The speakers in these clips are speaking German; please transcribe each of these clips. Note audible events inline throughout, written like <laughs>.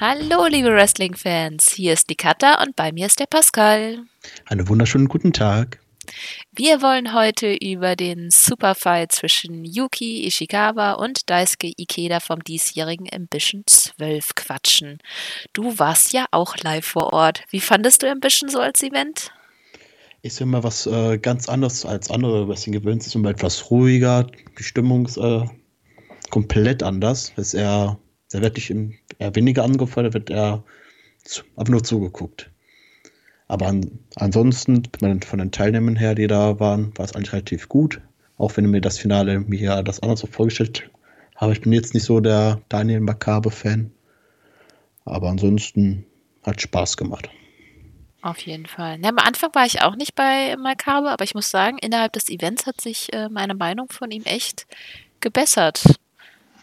Hallo, liebe Wrestling-Fans. Hier ist die Katha und bei mir ist der Pascal. Einen wunderschönen guten Tag. Wir wollen heute über den Superfight zwischen Yuki Ishikawa und Daisuke Ikeda vom diesjährigen Ambition 12 quatschen. Du warst ja auch live vor Ort. Wie fandest du Ambition so als Event? Ist immer was äh, ganz anderes als andere Wrestling-Events. Ist immer etwas ruhiger. Die Stimmung ist äh, komplett anders. Ist eher, sehr wirklich eher weniger angefordert, wird eher einfach nur zugeguckt. Aber an, ansonsten, von den Teilnehmern her, die da waren, war es eigentlich relativ gut. Auch wenn mir das Finale mir ja das anders so vorgestellt habe. Ich bin jetzt nicht so der Daniel Makabe-Fan. Aber ansonsten hat Spaß gemacht. Auf jeden Fall. Ja, am Anfang war ich auch nicht bei Makabe, aber ich muss sagen, innerhalb des Events hat sich äh, meine Meinung von ihm echt gebessert.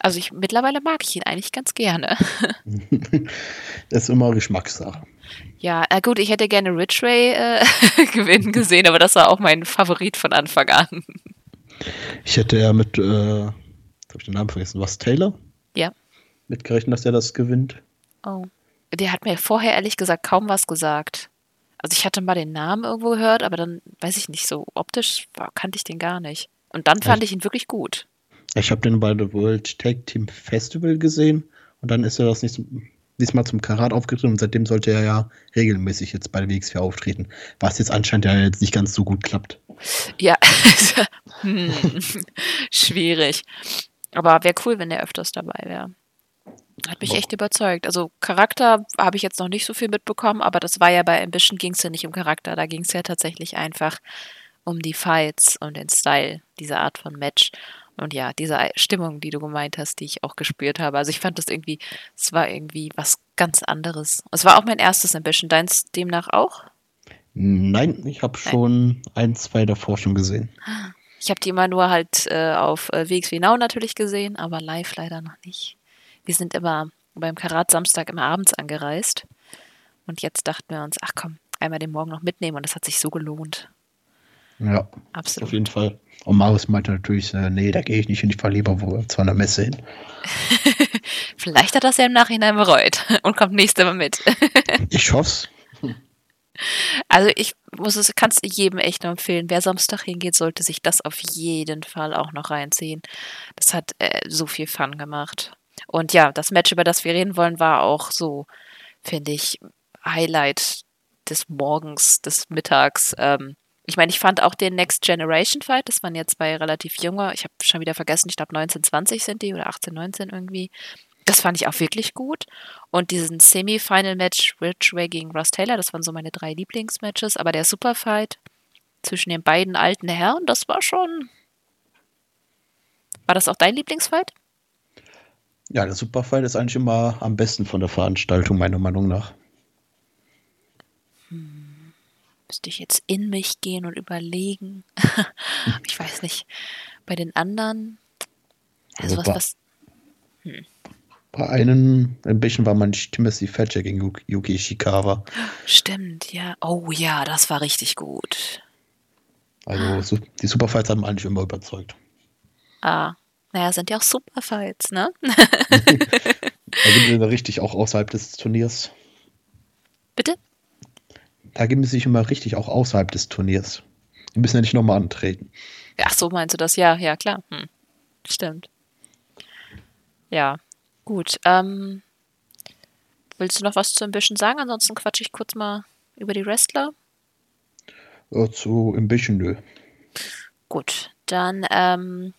Also ich mittlerweile mag ich ihn eigentlich ganz gerne. <laughs> <laughs> das ist immer Geschmackssache. Ja, na gut, ich hätte gerne Rich Ray äh, <laughs> gewinnen gesehen, aber das war auch mein Favorit von Anfang an. Ich hätte ja mit, äh, habe ich den Namen vergessen, was Taylor? Ja. Mitgerechnet, dass er das gewinnt. Oh. Der hat mir vorher ehrlich gesagt kaum was gesagt. Also ich hatte mal den Namen irgendwo gehört, aber dann weiß ich nicht, so optisch war, kannte ich den gar nicht. Und dann fand ich ihn wirklich gut. Ich habe den bei der World Tag Team Festival gesehen und dann ist er das nicht diesmal zum Karat aufgetreten und seitdem sollte er ja regelmäßig jetzt bei der WX4 auftreten, was jetzt anscheinend ja jetzt nicht ganz so gut klappt. Ja, <laughs> hm. <laughs> schwierig. Aber wäre cool, wenn er öfters dabei wäre. Hat mich echt überzeugt. Also Charakter habe ich jetzt noch nicht so viel mitbekommen, aber das war ja bei Ambition ging es ja nicht um Charakter, da ging es ja tatsächlich einfach um die Fights und den Style dieser Art von Match. Und ja, diese Stimmung, die du gemeint hast, die ich auch gespürt habe. Also ich fand das irgendwie, es war irgendwie was ganz anderes. Es war auch mein erstes Ambition. Deins demnach auch? Nein, ich habe schon ein, zwei davor schon gesehen. Ich habe die immer nur halt äh, auf äh, WXW Now natürlich gesehen, aber live leider noch nicht. Wir sind immer beim Karat Samstag immer abends angereist. Und jetzt dachten wir uns, ach komm, einmal den Morgen noch mitnehmen und das hat sich so gelohnt. Ja, absolut. Auf jeden Fall. Und Marius meinte natürlich, äh, nee, da gehe ich nicht hin, ich fahre lieber wo, zu einer Messe hin. <laughs> Vielleicht hat das ja im Nachhinein bereut und kommt nächstes Mal mit. <laughs> ich hoffe Also ich muss es, kann es jedem echt nur empfehlen. Wer Samstag hingeht, sollte sich das auf jeden Fall auch noch reinziehen. Das hat äh, so viel Fun gemacht. Und ja, das Match, über das wir reden wollen, war auch so, finde ich, Highlight des Morgens, des Mittags. Ähm, ich meine, ich fand auch den Next Generation Fight, das waren jetzt bei relativ junger, ich habe schon wieder vergessen, ich glaube 19, 20 sind die oder 18, 19 irgendwie. Das fand ich auch wirklich gut. Und diesen Semi-Final-Match Ridgeway gegen Ross Taylor, das waren so meine drei Lieblingsmatches. Aber der Superfight zwischen den beiden alten Herren, das war schon. War das auch dein Lieblingsfight? Ja, der Superfight ist eigentlich immer am besten von der Veranstaltung, meiner Meinung nach. Hm. Müsste ich jetzt in mich gehen und überlegen. <laughs> ich weiß nicht. Bei den anderen. Also, was, was. Hm. Bei einem ein bisschen war man Timothy Thatcher gegen Yuki Ishikawa. Stimmt, ja. Oh ja, das war richtig gut. Also die Superfights haben eigentlich immer überzeugt. Ah, naja, sind ja auch Superfights, ne? <laughs> da sind wir <laughs> richtig auch außerhalb des Turniers. Bitte? Da geben sie sich immer richtig auch außerhalb des Turniers. Die müssen ja nicht nochmal antreten. Ach so, meinst du das? Ja, ja, klar. Hm. Stimmt. Ja, Gut, ähm, willst du noch was zu Ambition sagen? Ansonsten quatsche ich kurz mal über die Wrestler. Äh, zu Ambition, nö. Gut, dann ähm,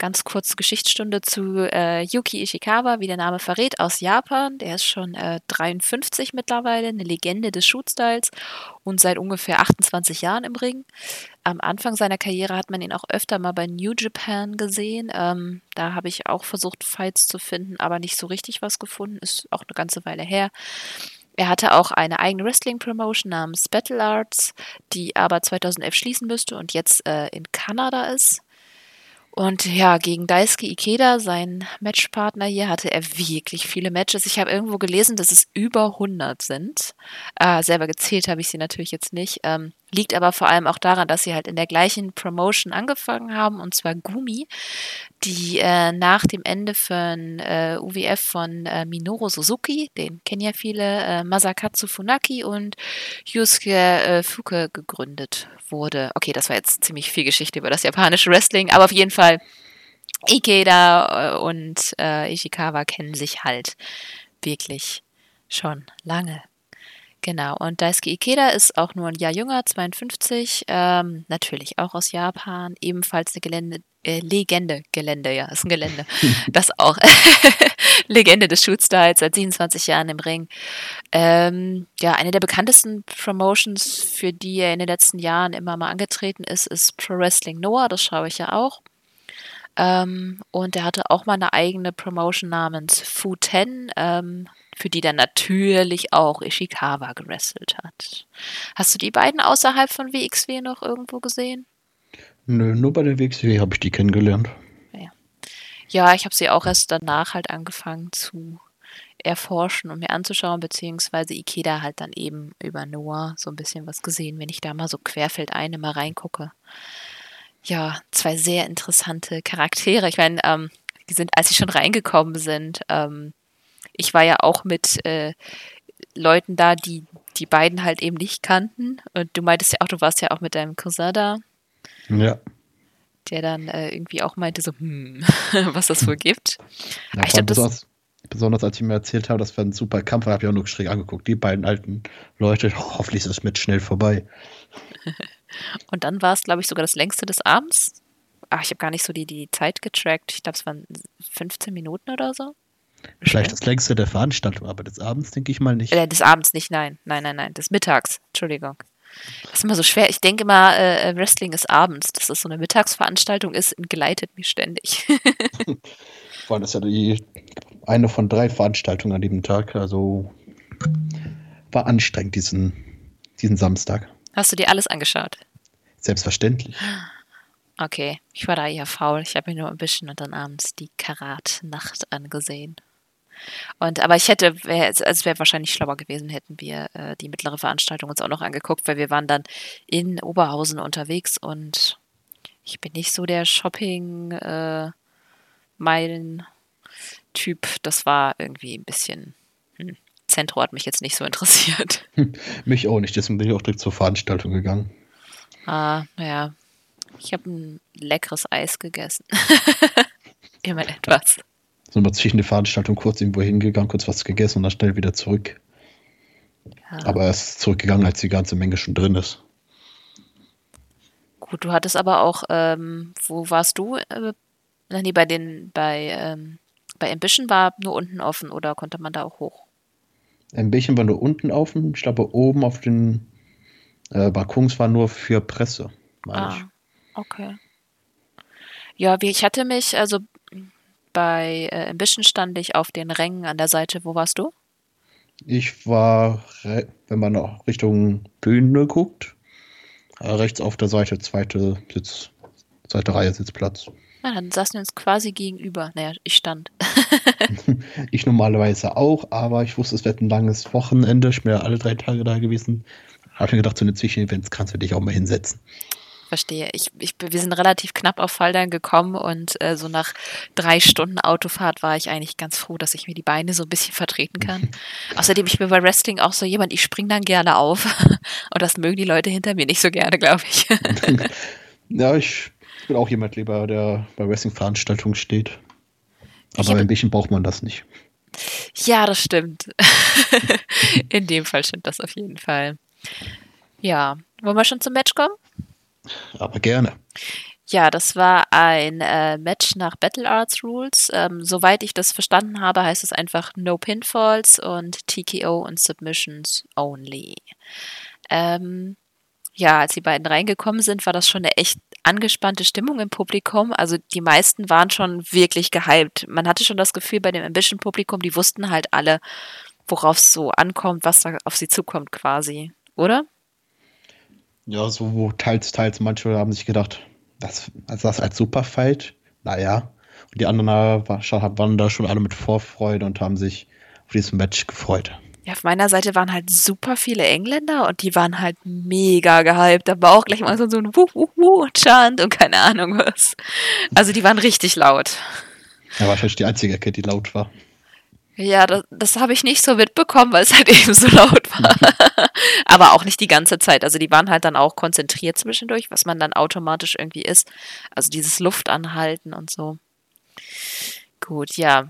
Ganz kurz Geschichtsstunde zu äh, Yuki Ishikawa, wie der Name verrät, aus Japan. Der ist schon äh, 53 mittlerweile, eine Legende des Shootstyles und seit ungefähr 28 Jahren im Ring. Am Anfang seiner Karriere hat man ihn auch öfter mal bei New Japan gesehen. Ähm, da habe ich auch versucht, Fights zu finden, aber nicht so richtig was gefunden. Ist auch eine ganze Weile her. Er hatte auch eine eigene Wrestling-Promotion namens Battle Arts, die aber 2011 schließen müsste und jetzt äh, in Kanada ist. Und ja, gegen Daisuke Ikeda, sein Matchpartner hier, hatte er wirklich viele Matches. Ich habe irgendwo gelesen, dass es über 100 sind. Äh, selber gezählt habe ich sie natürlich jetzt nicht. Ähm, Liegt aber vor allem auch daran, dass sie halt in der gleichen Promotion angefangen haben, und zwar Gumi, die äh, nach dem Ende von äh, UWF von äh, Minoru Suzuki, den kennen ja viele, äh, Masakatsu Funaki und Yusuke äh, Fuke gegründet wurde. Okay, das war jetzt ziemlich viel Geschichte über das japanische Wrestling, aber auf jeden Fall Ikeda äh, und Ishikawa kennen sich halt wirklich schon lange. Genau, und Daisuke Ikeda ist auch nur ein Jahr jünger, 52, ähm, natürlich auch aus Japan, ebenfalls eine Gelände, äh, Legende, Gelände, ja, ist ein Gelände, <laughs> das auch, <laughs> Legende des Shootstyles, seit 27 Jahren im Ring. Ähm, ja, eine der bekanntesten Promotions, für die er in den letzten Jahren immer mal angetreten ist, ist Pro Wrestling Noah, das schaue ich ja auch. Ähm, und er hatte auch mal eine eigene Promotion namens Fu Ten, ähm, für die dann natürlich auch Ishikawa gewrestelt hat. Hast du die beiden außerhalb von WXW noch irgendwo gesehen? Nö, nur bei der WXW habe ich die kennengelernt. Ja, ja ich habe sie auch erst danach halt angefangen zu erforschen und mir anzuschauen, beziehungsweise Ikeda halt dann eben über Noah so ein bisschen was gesehen, wenn ich da mal so querfeldein immer reingucke. Ja, zwei sehr interessante Charaktere. Ich meine, ähm, die sind, als sie schon reingekommen sind, ähm, ich war ja auch mit äh, Leuten da, die die beiden halt eben nicht kannten. Und du meintest ja auch, du warst ja auch mit deinem Cousin da. Ja. Der dann äh, irgendwie auch meinte, so, hm, <laughs> was das wohl gibt. Ja, ich glaub, besonders, besonders als ich mir erzählt habe, das war ein super Kampf, habe ich auch nur schräg angeguckt. Die beiden alten Leute, oh, hoffentlich ist das mit schnell vorbei. <laughs> Und dann war es, glaube ich, sogar das längste des Abends. Ach, ich habe gar nicht so die, die Zeit getrackt. Ich glaube, es waren 15 Minuten oder so. Vielleicht das längste der Veranstaltung, aber des Abends denke ich mal nicht. Äh, des Abends nicht, nein. Nein, nein, nein. Des Mittags. Entschuldigung. Das ist immer so schwer. Ich denke immer, äh, Wrestling ist abends. Dass das so eine Mittagsveranstaltung ist, entgleitet mich ständig. <laughs> Vor allem ist ja die eine von drei Veranstaltungen an dem Tag. Also war anstrengend diesen, diesen Samstag. Hast du dir alles angeschaut? Selbstverständlich. Okay, ich war da eher faul. Ich habe mir nur ein bisschen und dann abends die Karat-Nacht angesehen. Und aber ich hätte, wär, also es wäre wahrscheinlich schlauer gewesen, hätten wir äh, die mittlere Veranstaltung uns auch noch angeguckt, weil wir waren dann in Oberhausen unterwegs und ich bin nicht so der Shopping äh, Meilen Typ. Das war irgendwie ein bisschen hm, Zentro hat mich jetzt nicht so interessiert. <laughs> mich auch nicht, deswegen bin ich auch direkt zur Veranstaltung gegangen. Ah, naja, ich habe ein leckeres Eis gegessen. <laughs> Immer etwas. So mal zwischen der Veranstaltung kurz irgendwo hingegangen, kurz was gegessen und dann schnell wieder zurück. Ja. Aber er ist zurückgegangen, als die ganze Menge schon drin ist. Gut, du hattest aber auch, ähm, wo warst du? Äh, nee, bei den, bei, ähm, bei Ambition war nur unten offen oder konnte man da auch hoch? Ambition war nur unten offen. Ich glaube, oben auf den äh, Balkons war nur für Presse, meine ah. ich. Okay. Ja, wie ich hatte mich, also bei äh, Ambition stand ich auf den Rängen an der Seite. Wo warst du? Ich war, wenn man auch Richtung Bühne guckt, äh, rechts auf der Seite, zweite Sitz, zweite Reihe Sitzplatz. Na, dann saßen wir uns quasi gegenüber. Naja, ich stand. <laughs> ich normalerweise auch, aber ich wusste, es wird ein langes Wochenende. Ich bin ja alle drei Tage da gewesen. Habe mir gedacht, so eine Zwischenevents kannst du dich auch mal hinsetzen verstehe. Ich, ich, wir sind relativ knapp auf Faldern gekommen und äh, so nach drei Stunden Autofahrt war ich eigentlich ganz froh, dass ich mir die Beine so ein bisschen vertreten kann. <laughs> Außerdem, ich bin bei Wrestling auch so jemand, ich springe dann gerne auf <laughs> und das mögen die Leute hinter mir nicht so gerne, glaube ich. ja, ich bin auch jemand lieber, der bei Wrestling-Veranstaltungen steht. Aber ein bisschen braucht man das nicht. Ja, das stimmt. <laughs> In dem Fall stimmt das auf jeden Fall. Ja, wollen wir schon zum Match kommen? Aber gerne. Ja, das war ein äh, Match nach Battle Arts Rules. Ähm, soweit ich das verstanden habe, heißt es einfach No Pinfalls und TKO und Submissions only. Ähm, ja, als die beiden reingekommen sind, war das schon eine echt angespannte Stimmung im Publikum. Also die meisten waren schon wirklich gehypt. Man hatte schon das Gefühl bei dem Ambition-Publikum, die wussten halt alle, worauf es so ankommt, was da auf sie zukommt quasi, oder? Ja, so teils, teils. Manche haben sich gedacht, das, also das als Superfight, naja. Und die anderen waren da schon alle mit Vorfreude und haben sich auf dieses Match gefreut. Ja, auf meiner Seite waren halt super viele Engländer und die waren halt mega gehypt. Da war auch gleich mal so ein Wuh, Wuh, Wuh, Chant und keine Ahnung was. Also die waren richtig laut. Ja, wahrscheinlich die einzige Ecke, die laut war. Ja, das, das habe ich nicht so mitbekommen, weil es halt <laughs> eben so laut war. <laughs> Aber auch nicht die ganze Zeit. Also die waren halt dann auch konzentriert zwischendurch, was man dann automatisch irgendwie ist. Also dieses Luftanhalten und so. Gut, ja.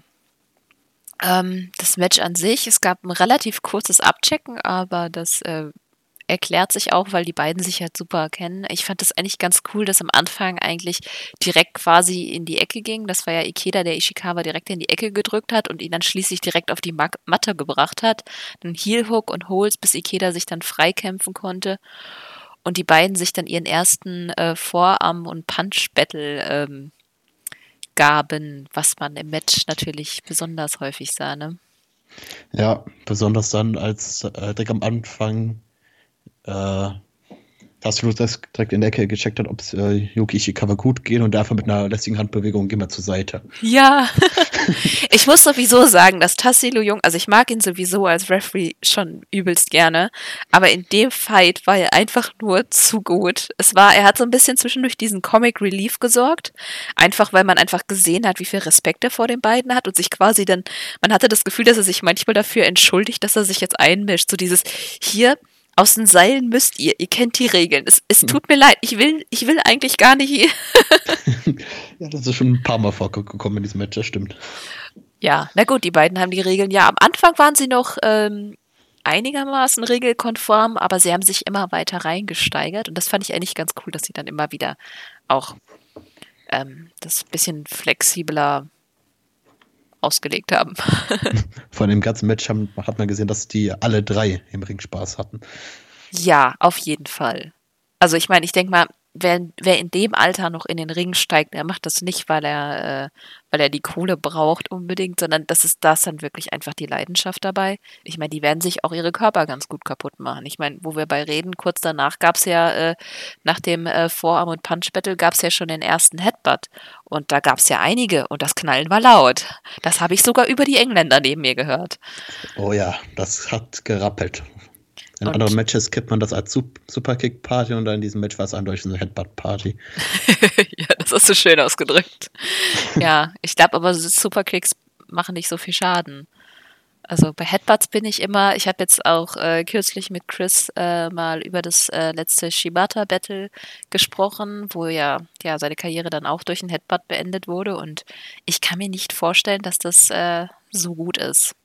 Ähm, das Match an sich, es gab ein relativ kurzes Abchecken, aber das äh, erklärt sich auch, weil die beiden sich halt super kennen. Ich fand das eigentlich ganz cool, dass am Anfang eigentlich direkt quasi in die Ecke ging. Das war ja Ikeda, der Ishikawa direkt in die Ecke gedrückt hat und ihn dann schließlich direkt auf die Matte gebracht hat. Dann Heel Hook und Holz, bis Ikeda sich dann freikämpfen konnte. Und die beiden sich dann ihren ersten äh, Vorarm- und Punch-Battle ähm, gaben, was man im Match natürlich besonders häufig sah, ne? Ja, besonders dann, als äh, direkt am Anfang äh, hast du das direkt in der Ecke gecheckt hat, ob es äh, Yuki Ishikawa gut geht und dafür mit einer lästigen Handbewegung gehen wir zur Seite. Ja, <laughs> <laughs> ich muss sowieso sagen, dass Tassilo Jung, also ich mag ihn sowieso als Referee schon übelst gerne, aber in dem Fight war er einfach nur zu gut. Es war, er hat so ein bisschen zwischendurch diesen Comic Relief gesorgt, einfach weil man einfach gesehen hat, wie viel Respekt er vor den beiden hat und sich quasi dann, man hatte das Gefühl, dass er sich manchmal dafür entschuldigt, dass er sich jetzt einmischt. So dieses, hier, aus den Seilen müsst ihr. Ihr kennt die Regeln. Es, es tut mir leid. Ich will, ich will eigentlich gar nicht hier. <laughs> ja, das ist schon ein paar Mal vorgekommen in diesem Match, das stimmt. Ja, na gut, die beiden haben die Regeln. Ja, am Anfang waren sie noch ähm, einigermaßen regelkonform, aber sie haben sich immer weiter reingesteigert. Und das fand ich eigentlich ganz cool, dass sie dann immer wieder auch ähm, das bisschen flexibler ausgelegt haben. <laughs> Von dem ganzen Match haben, hat man gesehen, dass die alle drei im Ring Spaß hatten. Ja, auf jeden Fall. Also ich meine, ich denke mal, wer, wer in dem Alter noch in den Ring steigt, der macht das nicht, weil er, äh, weil er die Kohle braucht unbedingt, sondern das ist das dann wirklich einfach die Leidenschaft dabei. Ich meine, die werden sich auch ihre Körper ganz gut kaputt machen. Ich meine, wo wir bei reden, kurz danach gab es ja, äh, nach dem äh, Vorarm- und Punch-Battle gab es ja schon den ersten Headbutt. Und da gab es ja einige und das Knallen war laut. Das habe ich sogar über die Engländer neben mir gehört. Oh ja, das hat gerappelt. In und anderen Matches kippt man das als Superkick-Party und in diesem Match war es eindeutig eine Headbutt-Party. <laughs> ja, das hast du schön ausgedrückt. ja, ich glaube aber Superkicks machen nicht so viel Schaden. Also bei Headbutts bin ich immer, ich habe jetzt auch äh, kürzlich mit Chris äh, mal über das äh, letzte Shibata-Battle gesprochen, wo ja, ja seine Karriere dann auch durch ein Headbutt beendet wurde und ich kann mir nicht vorstellen, dass das äh, so gut ist.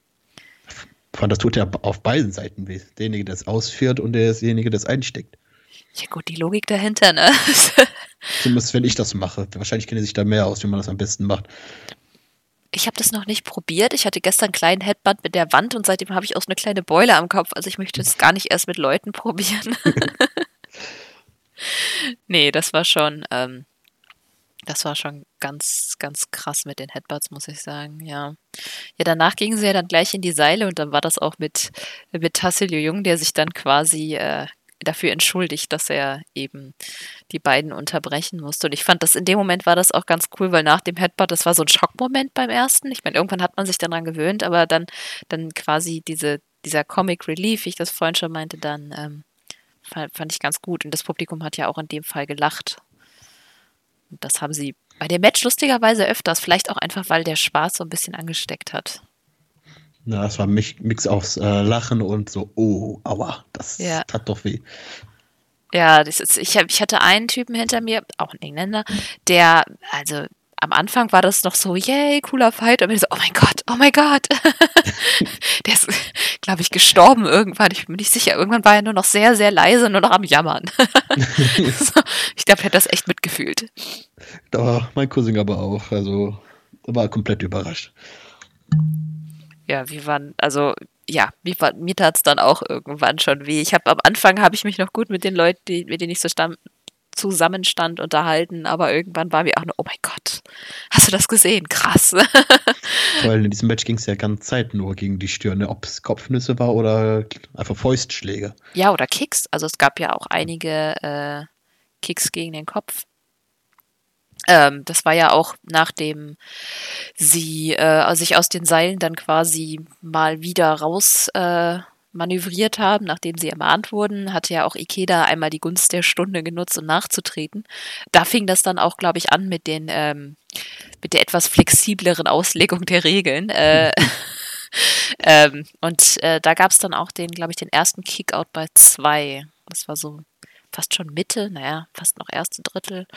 Vor das tut er auf beiden Seiten weh. Derjenige, der es ausführt und derjenige, der es einsteckt. Ja gut, die Logik dahinter, ne? <laughs> Zumindest wenn ich das mache. Wahrscheinlich kenne sich da mehr aus, wie man das am besten macht. Ich habe das noch nicht probiert. Ich hatte gestern einen kleinen Headband mit der Wand und seitdem habe ich auch so eine kleine Beule am Kopf. Also ich möchte es gar nicht erst mit Leuten <laughs> probieren. <laughs> nee, das war schon, ähm, das war schon ganz, ganz krass mit den Headbutts, muss ich sagen, ja. Ja, danach gingen sie ja dann gleich in die Seile und dann war das auch mit, mit Tassilio Jung, der sich dann quasi äh, dafür entschuldigt, dass er eben die beiden unterbrechen musste. Und ich fand das in dem Moment war das auch ganz cool, weil nach dem Headbutt, das war so ein Schockmoment beim ersten. Ich meine, irgendwann hat man sich daran gewöhnt, aber dann, dann quasi diese, dieser Comic Relief, wie ich das vorhin schon meinte, dann ähm, fand, fand ich ganz gut. Und das Publikum hat ja auch in dem Fall gelacht. Das haben sie bei dem Match lustigerweise öfters, vielleicht auch einfach, weil der Spaß so ein bisschen angesteckt hat. Na, es war ein Mix aus äh, Lachen und so, oh, aua, das ja. tat doch weh. Ja, das ist, ich, hab, ich hatte einen Typen hinter mir, auch ein Engländer, der, also am Anfang war das noch so, yay, cooler Fight. Und ich so, oh mein Gott, oh mein Gott. <laughs> der ist, glaube ich, gestorben irgendwann. Ich bin nicht sicher. Irgendwann war er nur noch sehr, sehr leise, nur noch am Jammern. <laughs> <laughs> so, ich glaube, er hat das echt mitgefühlt. Da mein Cousin aber auch. Also, war komplett überrascht. Ja, wir waren, also ja, mir, mir tat es dann auch irgendwann schon weh. Ich habe am Anfang habe ich mich noch gut mit den Leuten, die, mit denen ich so stand, zusammenstand, unterhalten, aber irgendwann war mir auch nur, oh mein Gott, hast du das gesehen? Krass. <laughs> Vor allem in diesem Match ging es ja ganz Zeit nur gegen die Stirne, ob es Kopfnüsse war oder einfach Fäustschläge. Ja, oder Kicks. Also es gab ja auch einige äh, Kicks gegen den Kopf. Ähm, das war ja auch nachdem sie äh, sich aus den Seilen dann quasi mal wieder raus äh, manövriert haben, nachdem sie ermahnt wurden, hatte ja auch Ikeda einmal die Gunst der Stunde genutzt, um nachzutreten. Da fing das dann auch, glaube ich, an mit den ähm, mit der etwas flexibleren Auslegung der Regeln. Äh, <laughs> ähm, und äh, da gab es dann auch den, glaube ich, den ersten Kickout bei zwei. Das war so fast schon Mitte, naja, fast noch erste Drittel.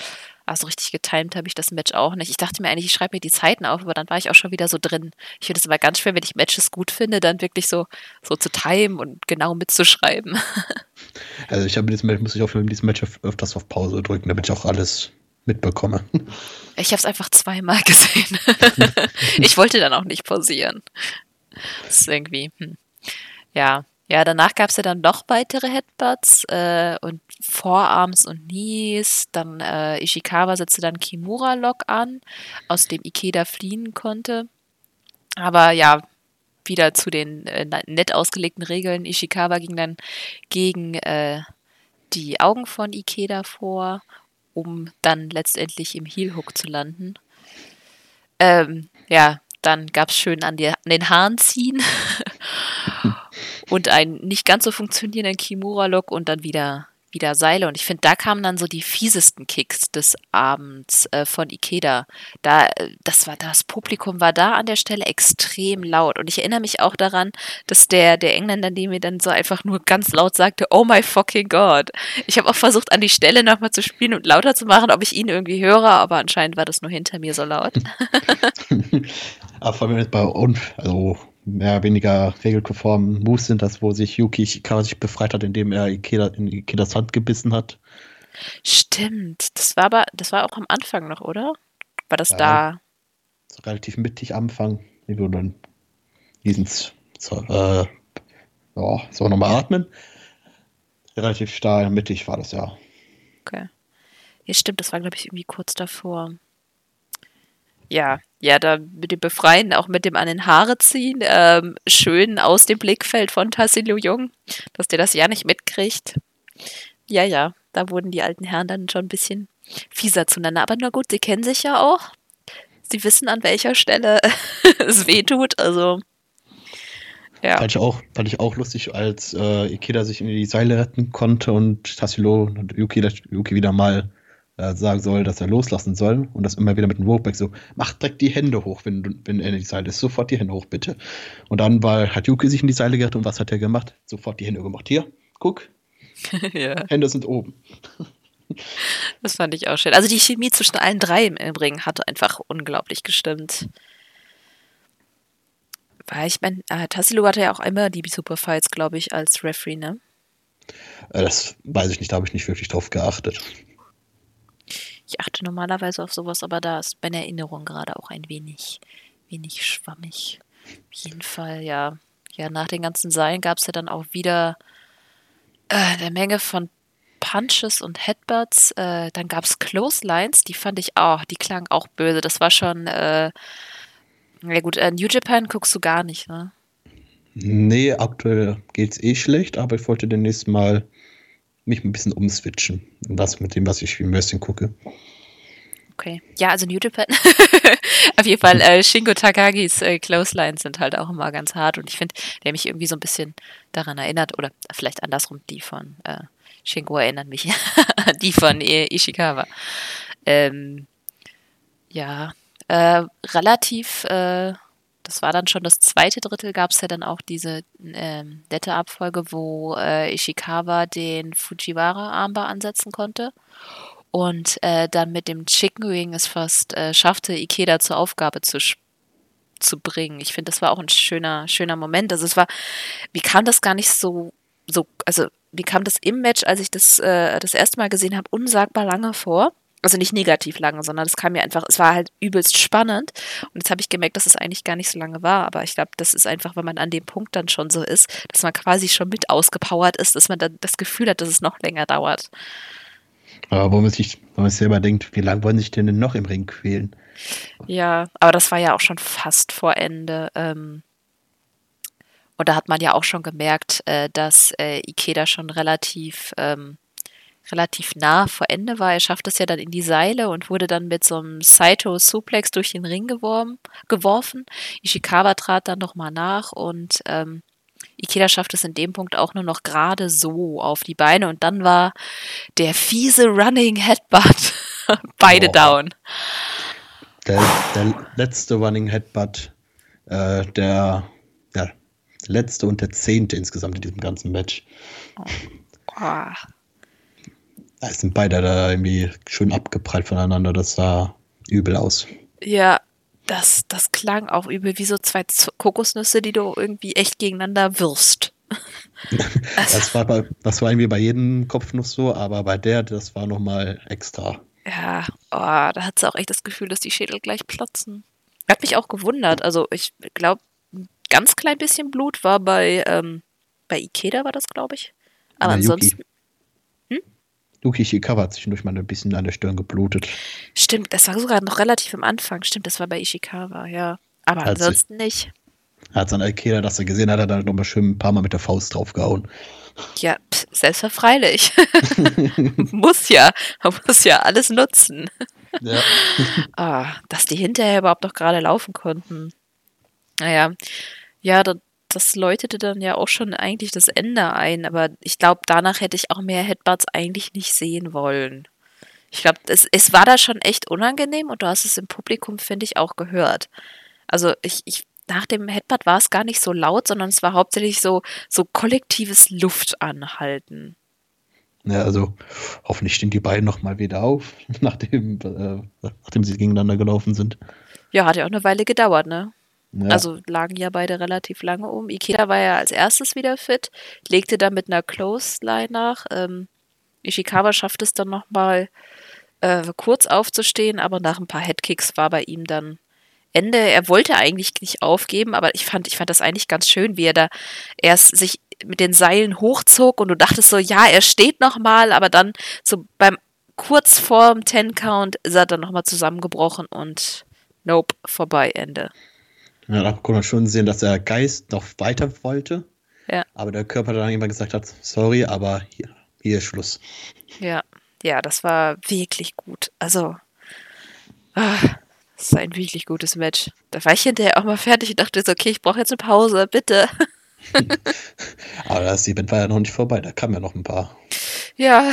Also richtig getimt habe ich das Match auch nicht. Ich dachte mir eigentlich, ich schreibe mir die Zeiten auf, aber dann war ich auch schon wieder so drin. Ich finde es aber ganz schwer, wenn ich Matches gut finde, dann wirklich so, so zu timen und genau mitzuschreiben. <laughs> Also ich habe dieses Match, muss ich auch für dieses Match öfters auf Pause drücken, damit ich auch alles mitbekomme. Ich habe es einfach zweimal <laughs> gesehen. <laughs> ich wollte dann auch nicht pausieren. Das ist irgendwie, hm. ja, ja, danach gab es ja dann noch weitere Headbutts äh, und Vorarms und Knees. Dann äh, Ishikawa setzte dann Kimura-Lock an, aus dem Ikeda fliehen konnte. Aber ja, wieder zu den äh, nett ausgelegten Regeln. Ishikawa ging dann gegen äh, die Augen von Ikeda vor, um dann letztendlich im Heel-Hook zu landen. Ähm, ja, dann gab es schön an, die, an den Haaren ziehen. <laughs> und ein nicht ganz so funktionierenden Kimura-Look und dann wieder, wieder Seile. Und ich finde, da kamen dann so die fiesesten Kicks des Abends äh, von Ikeda. Da, das war, das Publikum war da an der Stelle extrem laut. Und ich erinnere mich auch daran, dass der, der Engländer, dem mir dann so einfach nur ganz laut sagte, oh my fucking God. Ich habe auch versucht, an die Stelle nochmal zu spielen und lauter zu machen, ob ich ihn irgendwie höre, aber anscheinend war das nur hinter mir so laut. <laughs> <laughs> aber vor allem bei uns, also mehr oder weniger regelkonformen Moves sind das, wo sich Yuki Ishikawa sich befreit hat, indem er Ikeda in Ikedas Hand gebissen hat. Stimmt. Das war aber, das war auch am Anfang noch, oder? War das ja, da? So relativ mittig Anfang. Wie wir dann diesen so, äh, ja, so nochmal atmen. Relativ steil, mittig war das ja. Okay. Ja, stimmt, das war, glaube ich, irgendwie kurz davor ja, ja, da mit dem Befreien, auch mit dem an den Haare ziehen, ähm, schön aus dem Blickfeld von Tassilo Jung, dass der das ja nicht mitkriegt. Ja, ja, da wurden die alten Herren dann schon ein bisschen fieser zueinander. Aber na gut, sie kennen sich ja auch. Sie wissen, an welcher Stelle <laughs> es weh tut, also. Ja. Fand ich auch, fand ich auch lustig, als äh, Ikeda sich in die Seile retten konnte und Tassilo und Yuki, Yuki wieder mal äh, sagen soll, dass er loslassen soll und das immer wieder mit dem Ropeback so, mach direkt die Hände hoch, wenn, wenn er in die Seile ist, sofort die Hände hoch, bitte. Und dann war, hat Yuki sich in die Seile gerettet und was hat er gemacht? Sofort die Hände gemacht. Hier, guck. <laughs> ja. Hände sind oben. das fand ich auch schön. Also die Chemie zwischen allen drei im Übrigen hat einfach unglaublich gestimmt. Weil ich meine, äh, Tassilo hatte ja auch immer die Superfights, glaube ich, als Referee, ne? Äh, das weiß ich nicht, da habe ich nicht wirklich drauf geachtet. Ich achte normalerweise auf sowas, aber da ist meine Erinnerung gerade auch ein wenig, wenig schwammig. Auf jeden Fall, ja. Ja, nach den ganzen Seilen gab es ja dann auch wieder äh, eine Menge von Punches und Headbutts. Äh, dann gab es Clotheslines, die fand ich auch, die klangen auch böse. Das war schon, äh, ja gut, äh, New Japan guckst du gar nicht, ne? Nee, aktuell geht's eh schlecht, aber ich wollte demnächst mal mich ein bisschen umswitchen. Was mit dem, was ich wie Möschen gucke. Okay. Ja, also New Japan. <laughs> Auf jeden Fall, äh, Shingo Takagis äh, Clotheslines sind halt auch immer ganz hart und ich finde, der mich irgendwie so ein bisschen daran erinnert, oder vielleicht andersrum, die von äh, Shingo erinnern mich <laughs> die von Ishikawa. Ähm, ja, äh, relativ äh, das war dann schon das zweite Drittel, gab es ja dann auch diese ähm, nette Abfolge, wo äh, Ishikawa den Fujiwara-Armbar ansetzen konnte und äh, dann mit dem Chicken Wing es fast äh, schaffte, Ikeda zur Aufgabe zu zu bringen. Ich finde, das war auch ein schöner, schöner Moment. Also es war, wie kam das gar nicht so, so, also wie kam das im Match, als ich das äh, das erste Mal gesehen habe, unsagbar lange vor also nicht negativ lange, sondern es kam mir einfach, es war halt übelst spannend. Und jetzt habe ich gemerkt, dass es eigentlich gar nicht so lange war. Aber ich glaube, das ist einfach, wenn man an dem Punkt dann schon so ist, dass man quasi schon mit ausgepowert ist, dass man dann das Gefühl hat, dass es noch länger dauert. Aber wo man sich, wo man sich selber denkt, wie lange wollen sich denn, denn noch im Ring quälen? Ja, aber das war ja auch schon fast vor Ende. Ähm, und da hat man ja auch schon gemerkt, äh, dass äh, Ikeda schon relativ ähm, relativ nah vor Ende war. Er schafft es ja dann in die Seile und wurde dann mit so einem Saito-Suplex durch den Ring geworfen. geworfen. Ishikawa trat dann nochmal nach und ähm, Ikeda schafft es in dem Punkt auch nur noch gerade so auf die Beine und dann war der fiese Running Headbutt <laughs> beide oh. down. Der, der, letzte Running Headbutt, äh, der, ja, letzte und der zehnte insgesamt in diesem ganzen Match. Oh. Oh. Da sind beide da irgendwie schön abgeprallt voneinander. Das sah übel aus. Ja, das, das klang auch übel wie so zwei Kokosnüsse, die du irgendwie echt gegeneinander wirst. <laughs> das, war bei, das war irgendwie bei jedem Kopfnuss so, aber bei der, das war nochmal extra. Ja, oh, da hat sie auch echt das Gefühl, dass die Schädel gleich platzen. Hat mich auch gewundert. Also ich glaube, ein ganz klein bisschen Blut war bei, ähm, bei Ikeda war das, glaube ich. Aber Na, ansonsten. Yuki Ishikawa hat zwischendurch mal ein bisschen an der Stirn geblutet. Stimmt, das war sogar noch relativ am Anfang. Stimmt, das war bei Ishikawa, ja. Aber hat ansonsten sie, nicht. Hat an Ikeda, dass er gesehen hat, hat er nochmal schön ein paar Mal mit der Faust draufgehauen. Ja, selbstverfreilich. <laughs> muss ja. Man muss ja alles nutzen. Ja. ah, dass die hinterher überhaupt noch gerade laufen konnten. Naja, ja, das, das läutete dann ja auch schon eigentlich das Ende ein, aber ich glaube, danach hätte ich auch mehr Headbutts eigentlich nicht sehen wollen. Ich glaube, es, es war da schon echt unangenehm und du hast es im Publikum, finde ich, auch gehört. Also ich, ich nach dem Headbutt war es gar nicht so laut, sondern es war hauptsächlich so, so kollektives Luftanhalten. Ja, also hoffentlich stehen die beiden nochmal wieder auf, <laughs> nachdem, äh, nachdem sie gegeneinander gelaufen sind. Ja, hat ja auch eine Weile gedauert, ne? Ja. Also lagen ja beide relativ lange um. Ikeda war ja als erstes wieder fit, legte dann mit einer Clothesline nach. Ähm, Ishikawa schafft es dann nochmal äh, kurz aufzustehen, aber nach ein paar Headkicks war bei ihm dann Ende. Er wollte eigentlich nicht aufgeben, aber ich fand, ich fand das eigentlich ganz schön, wie er da erst sich mit den Seilen hochzog und du dachtest so, ja, er steht nochmal, aber dann so beim kurz vorm Ten Count ist er dann nochmal zusammengebrochen und nope, vorbei, Ende. Ja, da konnte man schon sehen, dass der Geist noch weiter wollte. Ja. Aber der Körper dann immer gesagt hat, sorry, aber hier, hier ist Schluss. Ja, ja, das war wirklich gut. Also, ah, das war ein wirklich gutes Match. Da war ich hinterher auch mal fertig und dachte so, okay, ich brauche jetzt eine Pause, bitte. <laughs> aber das Event war ja noch nicht vorbei, da kamen ja noch ein paar. Ja,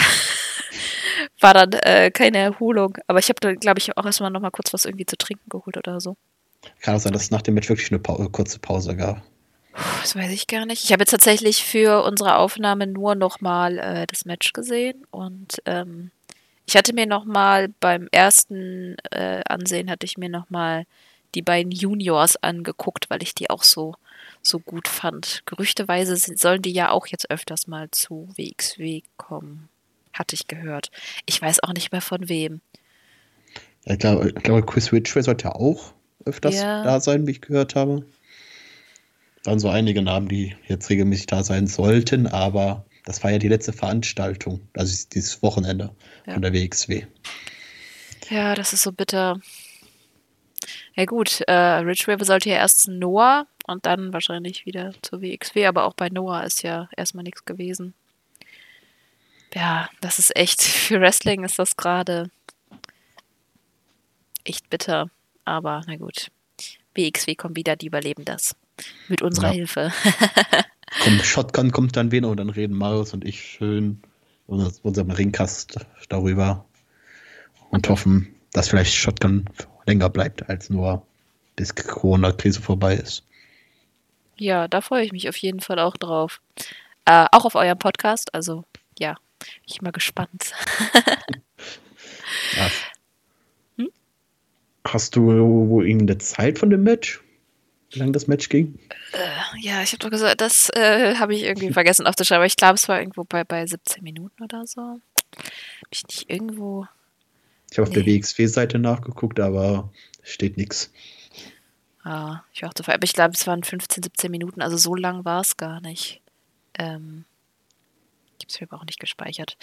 war dann äh, keine Erholung. Aber ich habe da, glaube ich, auch erstmal noch mal kurz was irgendwie zu trinken geholt oder so. Kann auch sein, dass es nach dem Match wirklich eine pa kurze Pause gab. Das weiß ich gar nicht. Ich habe jetzt tatsächlich für unsere Aufnahme nur noch mal äh, das Match gesehen und ähm, ich hatte mir noch mal beim ersten äh, Ansehen hatte ich mir noch mal die beiden Juniors angeguckt, weil ich die auch so so gut fand. Gerüchteweise sind, sollen die ja auch jetzt öfters mal zu WXW kommen. Hatte ich gehört. Ich weiß auch nicht mehr von wem. Ja, ich glaube, ich glaube Chris Ridgway sollte ja auch öfters ja. da sein, wie ich gehört habe. Dann so einige Namen, die jetzt regelmäßig da sein sollten, aber das war ja die letzte Veranstaltung, also dieses Wochenende ja. von der WXW. Ja, das ist so bitter. Ja gut, äh, Ridgeway sollte ja erst zu Noah und dann wahrscheinlich wieder zur WXW, aber auch bei Noah ist ja erstmal nichts gewesen. Ja, das ist echt, <laughs> für Wrestling ist das gerade echt bitter. Aber na gut. BXW kommt wieder, die überleben das. Mit unserer ja. Hilfe. <laughs> Komm, Shotgun kommt dann wieder und dann reden Marius und ich schön in unserem Ringcast darüber und hoffen, dass vielleicht Shotgun länger bleibt, als nur bis Corona-Krise vorbei ist. Ja, da freue ich mich auf jeden Fall auch drauf. Äh, auch auf eurem Podcast, also ja, ich bin mal gespannt. <laughs> ja, Hast du irgendeine Zeit von dem Match? Wie lange das Match ging? Äh, ja, ich habe doch gesagt, das äh, habe ich irgendwie <laughs> vergessen aufzuschreiben, aber ich glaube, es war irgendwo bei, bei 17 Minuten oder so. Habe ich nicht irgendwo. Ich habe nee. auf der WXW-Seite nachgeguckt, aber steht nichts. Ah, ich war auch zu Aber ich glaube, es waren 15, 17 Minuten, also so lang war es gar nicht. Ähm, habe es mir aber auch nicht gespeichert.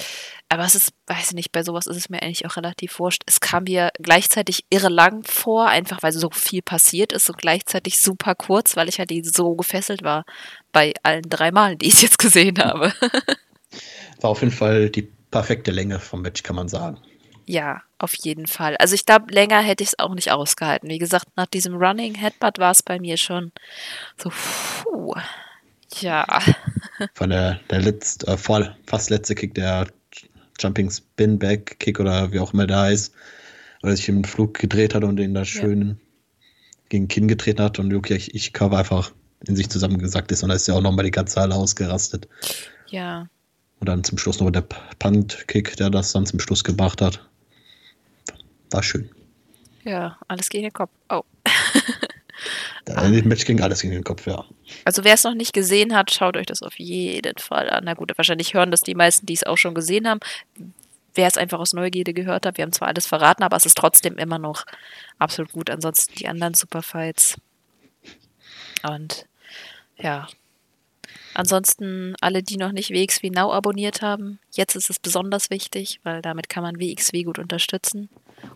Aber es ist, weiß ich nicht, bei sowas ist es mir eigentlich auch relativ wurscht. Es kam mir gleichzeitig irre lang vor, einfach weil so viel passiert ist und gleichzeitig super kurz, weil ich halt so gefesselt war bei allen drei Malen, die ich jetzt gesehen habe. <laughs> War auf jeden Fall die perfekte Länge vom Match, kann man sagen. Ja, auf jeden Fall. Also ich glaube, länger hätte ich es auch nicht ausgehalten. Wie gesagt, nach diesem Running Headbutt war es bei mir schon so, puh, ja. Von der, der letzte, äh, voll, fast letzte Kick, der Jumping Spin Back Kick oder wie auch immer der heißt, weil er sich im Flug gedreht hat und den da schön ja. gegen Kinn getreten hat und ich cover einfach in sich zusammengesackt ist und da ist ja auch nochmal die ganze Halle ausgerastet. Ja. Und dann zum Schluss noch der Punt-Kick, der das dann zum Schluss gebracht hat. War schön. Ja, alles gegen den Kopf. Oh. <laughs> ah. Im Match ging alles gegen den Kopf, ja. Also wer es noch nicht gesehen hat, schaut euch das auf jeden Fall an. Na gut, wahrscheinlich hören das die meisten, die es auch schon gesehen haben. Wer es einfach aus Neugierde gehört hat, wir haben zwar alles verraten, aber es ist trotzdem immer noch absolut gut. Ansonsten die anderen Superfights. Und ja. Ansonsten alle, die noch nicht WXW Now abonniert haben, jetzt ist es besonders wichtig, weil damit kann man WXW gut unterstützen.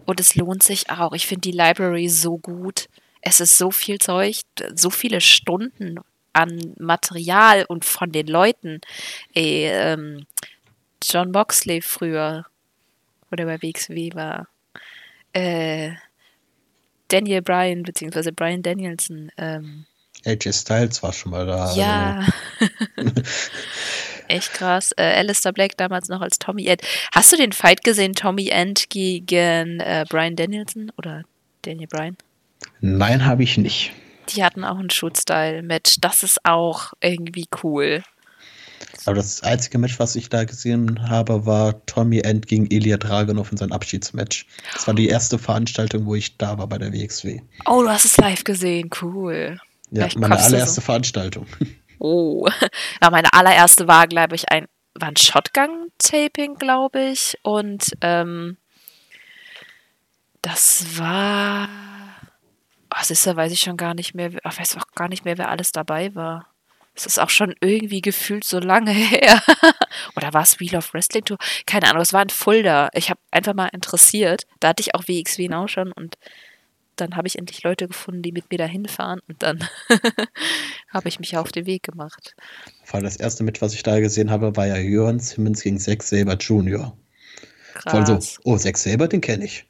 Und es lohnt sich auch. Ich finde die Library so gut. Es ist so viel Zeug, so viele Stunden an Material und von den Leuten. Ey, ähm, John Boxley früher, wo der bei WXW war. Äh, Daniel Bryan, beziehungsweise Brian Danielson. Ähm, AJ Styles war schon mal da. Ja. Also. <laughs> <laughs> Echt krass. Äh, Alistair Black damals noch als Tommy End. Hast du den Fight gesehen, Tommy End gegen äh, Brian Danielson oder Daniel Bryan? Nein, habe ich nicht. Die hatten auch ein Shoot-Style-Match. Das ist auch irgendwie cool. Aber das einzige Match, was ich da gesehen habe, war Tommy End gegen Ilya Dragunov in seinem Abschiedsmatch. Das war die erste Veranstaltung, wo ich da war bei der WXW. Oh, du hast es live gesehen. Cool. Ja, Vielleicht meine allererste so. Veranstaltung. <laughs> Oh, <laughs> ja, meine allererste war, glaube ich, ein, war ein Shotgun-Taping, glaube ich. Und ähm, das war. Was ist da, weiß ich schon gar nicht mehr. Ich weiß auch gar nicht mehr, wer alles dabei war. Es ist auch schon irgendwie gefühlt so lange <laughs> her. Oder war es Wheel of Wrestling Tour? Keine Ahnung, es war ein Fulda. Ich habe einfach mal interessiert. Da hatte ich auch WXW Now schon und dann habe ich endlich Leute gefunden, die mit mir dahin fahren und dann <laughs> habe ich mich auf den Weg gemacht. Vor allem das erste mit, was ich da gesehen habe, war ja Jörn Simmons gegen Zack Saber Jr. Krass. Voll so, oh, Zack Saber, den kenne ich.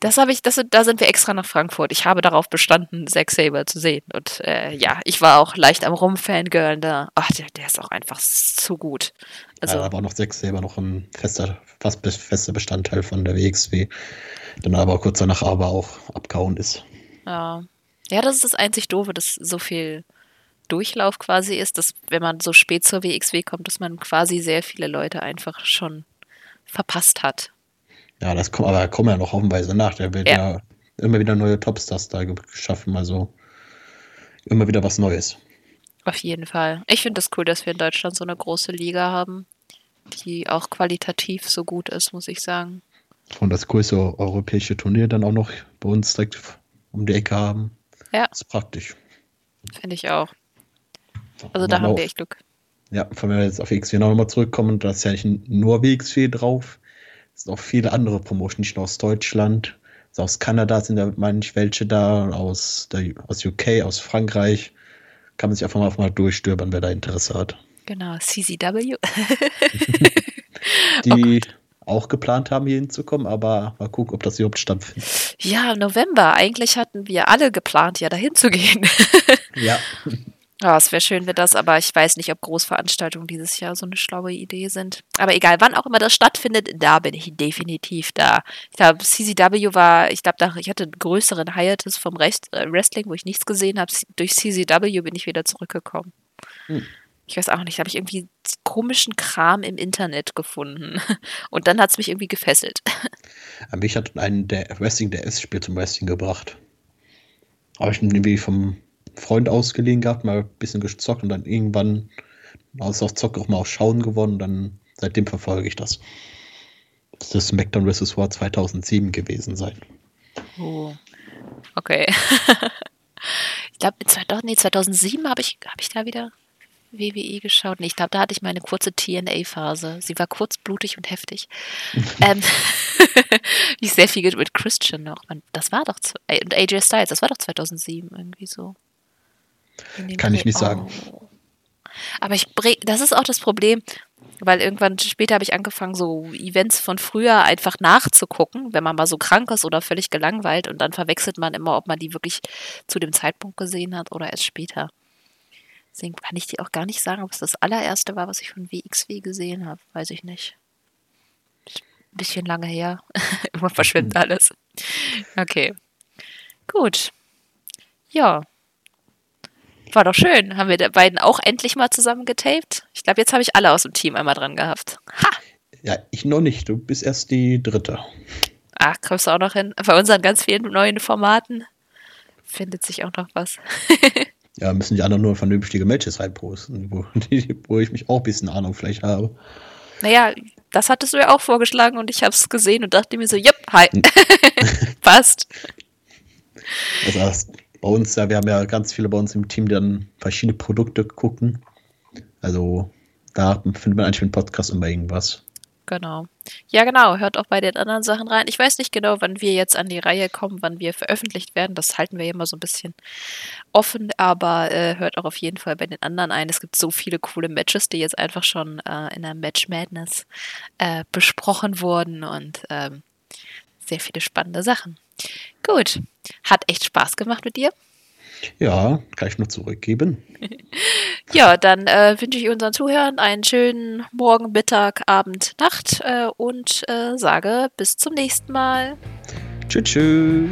Das habe ich, das, da sind wir extra nach Frankfurt. Ich habe darauf bestanden, Zack Saber zu sehen. Und äh, ja, ich war auch leicht am Rumfangirlen da. Ach, der, der ist auch einfach zu gut. Also, ja, da war noch Zack Saber noch ein fester, fast fester Bestandteil von der WXW. Dann aber kurz danach aber auch abgehauen ist. Ja. Ja, das ist das einzig Doofe, dass so viel Durchlauf quasi ist, dass wenn man so spät zur WXW kommt, dass man quasi sehr viele Leute einfach schon verpasst hat. Ja, das kommt, aber da kommen ja noch haufenweise nach. Der wird ja. ja immer wieder neue Topstars da geschaffen, also immer wieder was Neues. Auf jeden Fall. Ich finde es das cool, dass wir in Deutschland so eine große Liga haben, die auch qualitativ so gut ist, muss ich sagen. Und das größte europäische Turnier dann auch noch bei uns direkt um die Ecke haben. Ja. Das ist praktisch. Finde ich auch. Also da haben auch, wir echt Glück. Ja, wenn wir jetzt auf XW nochmal zurückkommen, da ist ja nicht nur WXW drauf. Es sind auch viele andere Promotionen, nicht nur aus Deutschland. Also aus Kanada sind ja manche welche da, aus, der, aus UK, aus Frankreich. Kann man sich einfach mal, einfach mal durchstöbern, wer da Interesse hat. Genau, CCW. <laughs> Die okay. auch geplant haben, hier hinzukommen, aber mal gucken, ob das überhaupt stattfindet. Ja, im November. Eigentlich hatten wir alle geplant, ja dahin zu gehen. ja. <laughs> Ja, es wäre schön, wenn das, aber ich weiß nicht, ob Großveranstaltungen dieses Jahr so eine schlaue Idee sind. Aber egal, wann auch immer das stattfindet, da bin ich definitiv da. Ich glaube, CCW war, ich glaube, ich hatte einen größeren Hiatus vom Rest, äh, Wrestling, wo ich nichts gesehen habe. Durch CCW bin ich wieder zurückgekommen. Hm. Ich weiß auch nicht, da habe ich irgendwie komischen Kram im Internet gefunden. <laughs> Und dann hat es mich irgendwie gefesselt. <laughs> mich hat einen der Wrestling DS-Spiel zum Wrestling gebracht. Habe ich irgendwie vom Freund ausgeliehen gehabt, mal ein bisschen gezockt und dann irgendwann aus auf Zock auch mal auf Schauen gewonnen. Dann seitdem verfolge ich das. Das ist SmackDown vs. War 2007 gewesen sein. Oh. Okay. <laughs> ich glaube, nee, 2007 habe ich, hab ich da wieder WWE geschaut. Nee, ich glaube, da hatte ich meine kurze TNA-Phase. Sie war kurz, blutig und heftig. <laughs> ähm, <laughs> ich sehr viel mit Christian noch. Das war doch, und AJ Styles, das war doch 2007 irgendwie so. Kann ich nicht sagen. Aber ich das ist auch das Problem, weil irgendwann später habe ich angefangen, so Events von früher einfach nachzugucken, wenn man mal so krank ist oder völlig gelangweilt und dann verwechselt man immer, ob man die wirklich zu dem Zeitpunkt gesehen hat oder erst später. Deswegen kann ich dir auch gar nicht sagen, ob es das allererste war, was ich von WXW gesehen habe. Weiß ich nicht. Ein bisschen lange her. <laughs> Immer verschwindet alles. Okay. Gut. Ja. War doch schön. Haben wir die beiden auch endlich mal zusammen getaped? Ich glaube, jetzt habe ich alle aus dem Team einmal dran gehabt. Ha! Ja, ich noch nicht. Du bist erst die dritte. Ach, kommst du auch noch hin? Bei unseren ganz vielen neuen Formaten findet sich auch noch was. <laughs> Ja, müssen die anderen nur vernünftige Matches reinposten, wo, <laughs> wo ich mich auch ein bisschen Ahnung vielleicht habe. Naja, das hattest du ja auch vorgeschlagen und ich habe es gesehen und dachte mir so, jupp, hi, <laughs> passt. Das heißt, bei uns, ja, wir haben ja ganz viele bei uns im Team, die dann verschiedene Produkte gucken. Also da findet man eigentlich für einen Podcast immer irgendwas. Genau. Ja, genau. Hört auch bei den anderen Sachen rein. Ich weiß nicht genau, wann wir jetzt an die Reihe kommen, wann wir veröffentlicht werden. Das halten wir immer so ein bisschen offen, aber äh, hört auch auf jeden Fall bei den anderen ein. Es gibt so viele coole Matches, die jetzt einfach schon äh, in der Match Madness äh, besprochen wurden und ähm, sehr viele spannende Sachen. Gut. Hat echt Spaß gemacht mit dir. Ja, kann ich nur zurückgeben. <laughs> ja, dann äh, wünsche ich unseren Zuhörern einen schönen Morgen, Mittag, Abend, Nacht äh, und äh, sage bis zum nächsten Mal. Tschüss. tschüss.